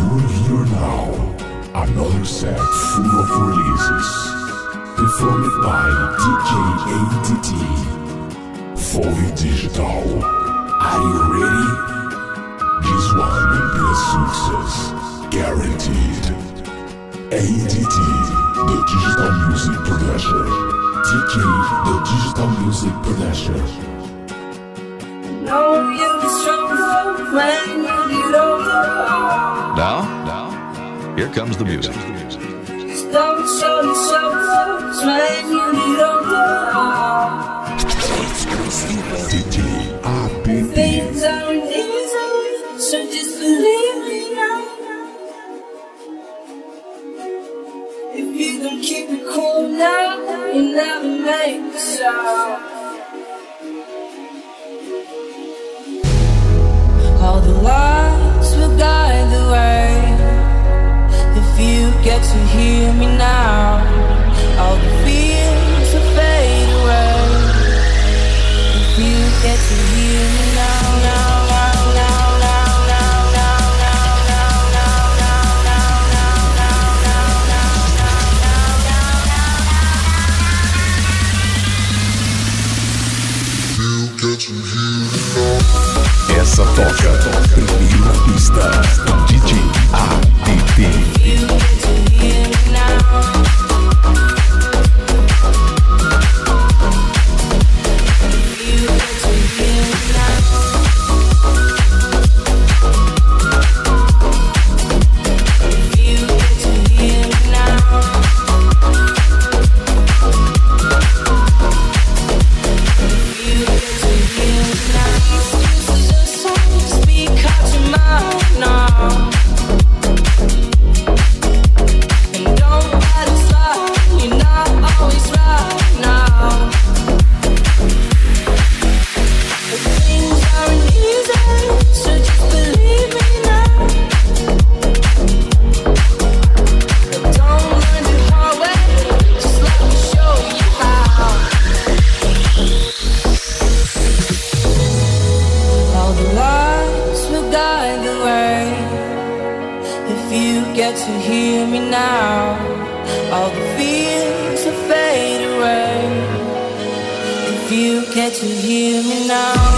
you're here now another set full of releases performed by DJ ADT Fully Digital. Are you ready? This one will be a success, guaranteed. ADT, the digital music producer. DJ, the digital music producer. No, you're strong when you get older. Here comes the music. to hear me now. to hear me now.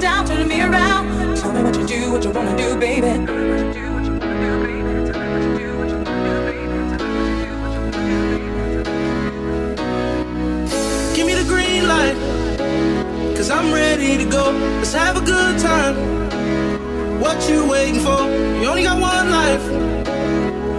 down, turning me around. Tell me what you do, what you wanna do, baby. Give me the green light, cause I'm ready to go. Let's have a good time. What you waiting for? You only got one life,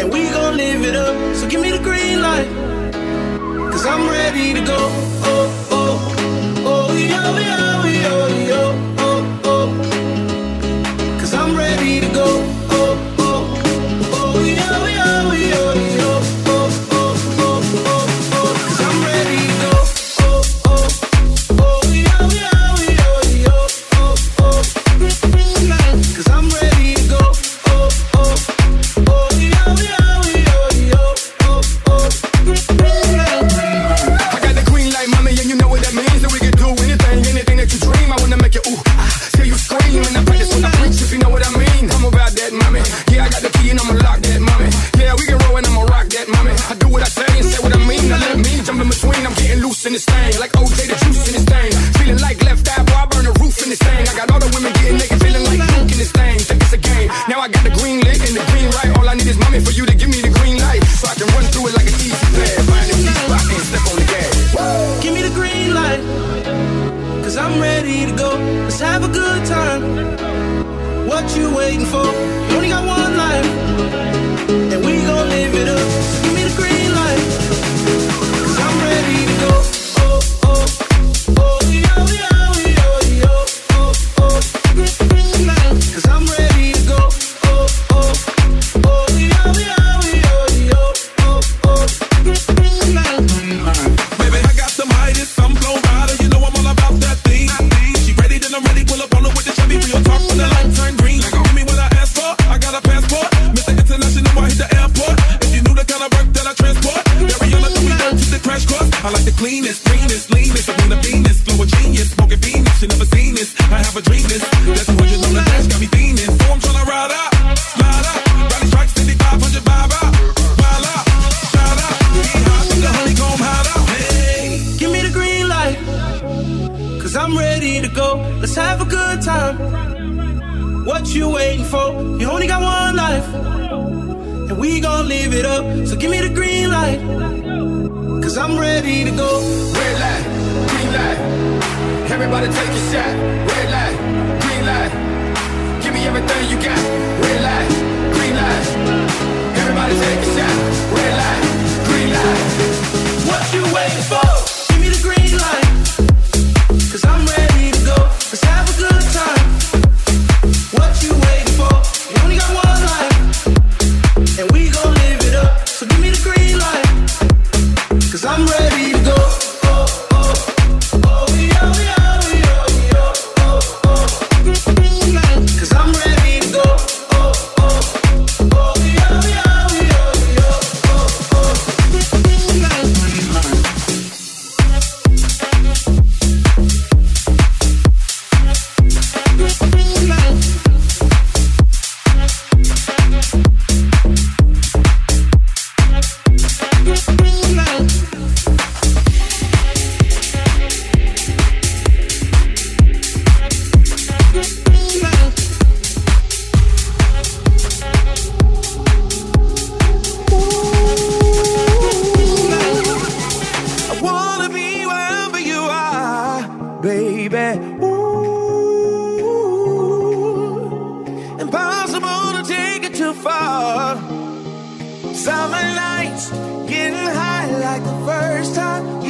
and we gon' live it up. So give me the green light, cause I'm ready to go. green. Now I got the green lit and the green right. All I need is mommy for you to give me the green light. So I can run through it like an easy pass. Find a weak spot and step on the gas. Give me the green light. Cause I'm ready to go. Let's have a good time. What you waiting for? cause I'm ready to go. Red light, green light. Everybody take a shot. Red light, green light. Give me everything you got. Red light, green light. Everybody take a shot. Red light, green light. What you waiting for? baby. Ooh, impossible to take it too far. Summer nights, getting high like the first time.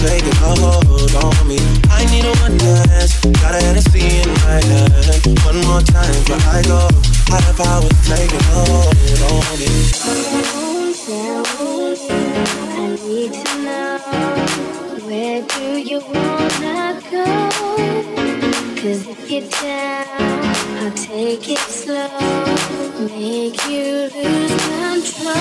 taking a hold on me. I need a one dance, got a Hennessy in my hand. One more time before I go, higher power taking a hold on me. I need to know where do you wanna go? Cause if you're down I'll take it slow. Make you lose control.